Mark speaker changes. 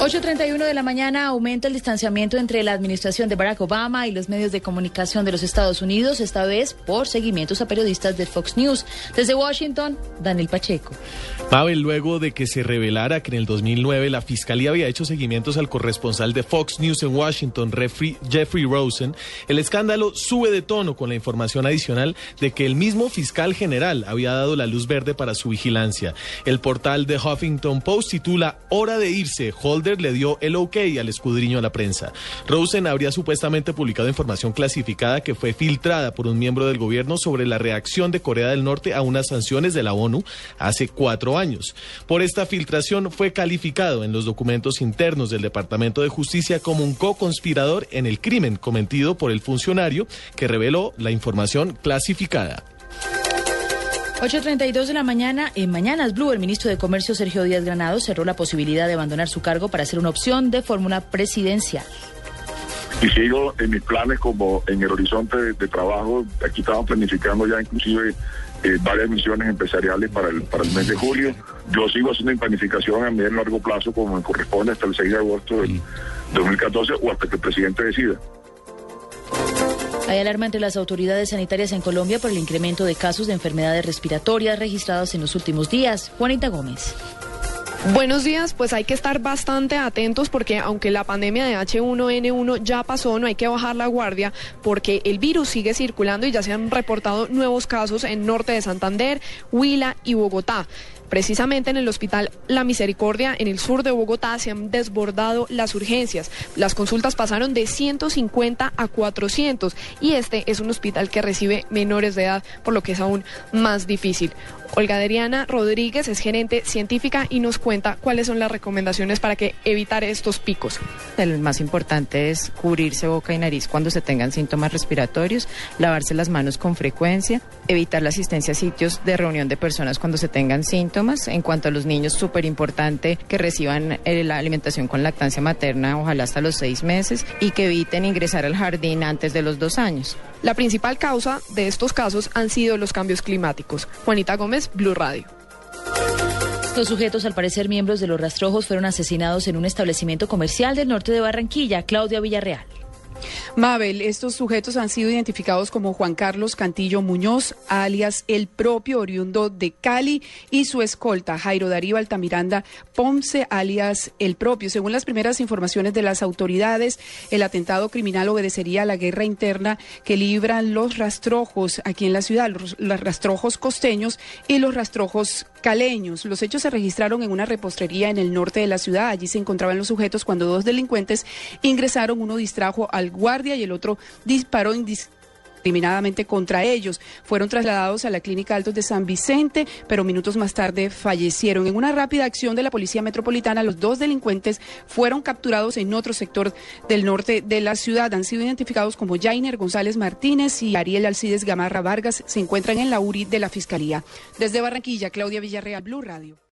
Speaker 1: 8.31 de la mañana aumenta el distanciamiento entre la administración de Barack Obama y los medios de comunicación de los Estados Unidos, esta vez por seguimientos a periodistas de Fox News. Desde Washington, Daniel Pacheco.
Speaker 2: Pavel, luego de que se revelara que en el 2009 la Fiscalía había hecho seguimientos al corresponsal de Fox News en Washington, Jeffrey Rosen, el escándalo sube de tono con la información adicional de que el mismo fiscal general había dado la luz verde para su vigilancia. El portal de Huffington Post titula Hora de irse, Le dio el ok al escudriño a la prensa. Rosen habría supuestamente publicado información clasificada que fue filtrada por un miembro del gobierno sobre la reacción de Corea del Norte a unas sanciones de la ONU hace cuatro años. Por esta filtración fue calificado en los documentos internos del Departamento de Justicia como un co-conspirador en el crimen cometido por el funcionario que reveló la información clasificada.
Speaker 1: 8.32 de la mañana, en Mañanas Blue, el ministro de Comercio Sergio Díaz Granado cerró la posibilidad de abandonar su cargo para hacer una opción de fórmula presidencial.
Speaker 3: Y sigo en mis planes como en el horizonte de, trabajo. Aquí estamos planificando ya inclusive eh, varias misiones empresariales para el, para el mes de julio. Yo sigo haciendo mi planificación a medio y largo plazo como me corresponde hasta el 6 de agosto del 2014 o hasta que el presidente decida.
Speaker 1: Hay alarma entre las autoridades sanitarias en Colombia por el incremento de casos de enfermedades respiratorias registrados en los últimos días. Juanita Gómez.
Speaker 4: Buenos días, pues hay que estar bastante atentos porque aunque la pandemia de H1N1 ya pasó, no hay que bajar la guardia porque el virus sigue circulando y ya se han reportado nuevos casos en norte de Santander, Huila y Bogotá. Precisamente en el Hospital La Misericordia, en el sur de Bogotá, se han desbordado las urgencias. Las consultas pasaron de 150 a 400 y este es un hospital que recibe menores de edad, por lo que es aún más difícil. Olga Adriana Rodríguez es gerente científica y nos cuenta cuáles son las recomendaciones para que evitar estos picos.
Speaker 5: El más importante es cubrirse boca y nariz cuando se tengan síntomas respiratorios, lavarse las manos con frecuencia, evitar la asistencia a sitios de reunión de personas cuando se tengan síntomas. En cuanto a los niños, súper importante que reciban eh, la alimentación con lactancia materna, ojalá hasta los seis meses, y que eviten ingresar al jardín antes de los dos años.
Speaker 4: La principal causa de estos casos han sido los cambios climáticos. Juanita Gómez, Blue Radio.
Speaker 1: Estos sujetos, al parecer miembros de los rastrojos, fueron asesinados en un establecimiento comercial del norte de Barranquilla. Claudia Villarreal.
Speaker 6: Mabel, estos sujetos han sido identificados como Juan Carlos Cantillo Muñoz, alias el propio oriundo de Cali, y su escolta, Jairo Darío Altamiranda Ponce, alias el propio. Según las primeras informaciones de las autoridades, el atentado criminal obedecería a la guerra interna que libran los rastrojos aquí en la ciudad, los, rastrojos costeños y los rastrojos caleños. Los hechos se registraron en una repostería en el norte de la ciudad. Allí se encontraban los sujetos cuando dos delincuentes ingresaron. Uno distrajo al guardia y el otro disparó indiscriminadamente contra ellos. Fueron trasladados a la Clínica Altos de San Vicente, pero minutos más tarde fallecieron. En una rápida acción de la Policía Metropolitana, los dos delincuentes fueron capturados en otro sector del norte de la ciudad. Han sido identificados como Jainer González Martínez y Ariel Alcides Gamarra Vargas. Se encuentran en la URI de la Fiscalía. Desde Barranquilla, Claudia Villarreal, Blue Radio.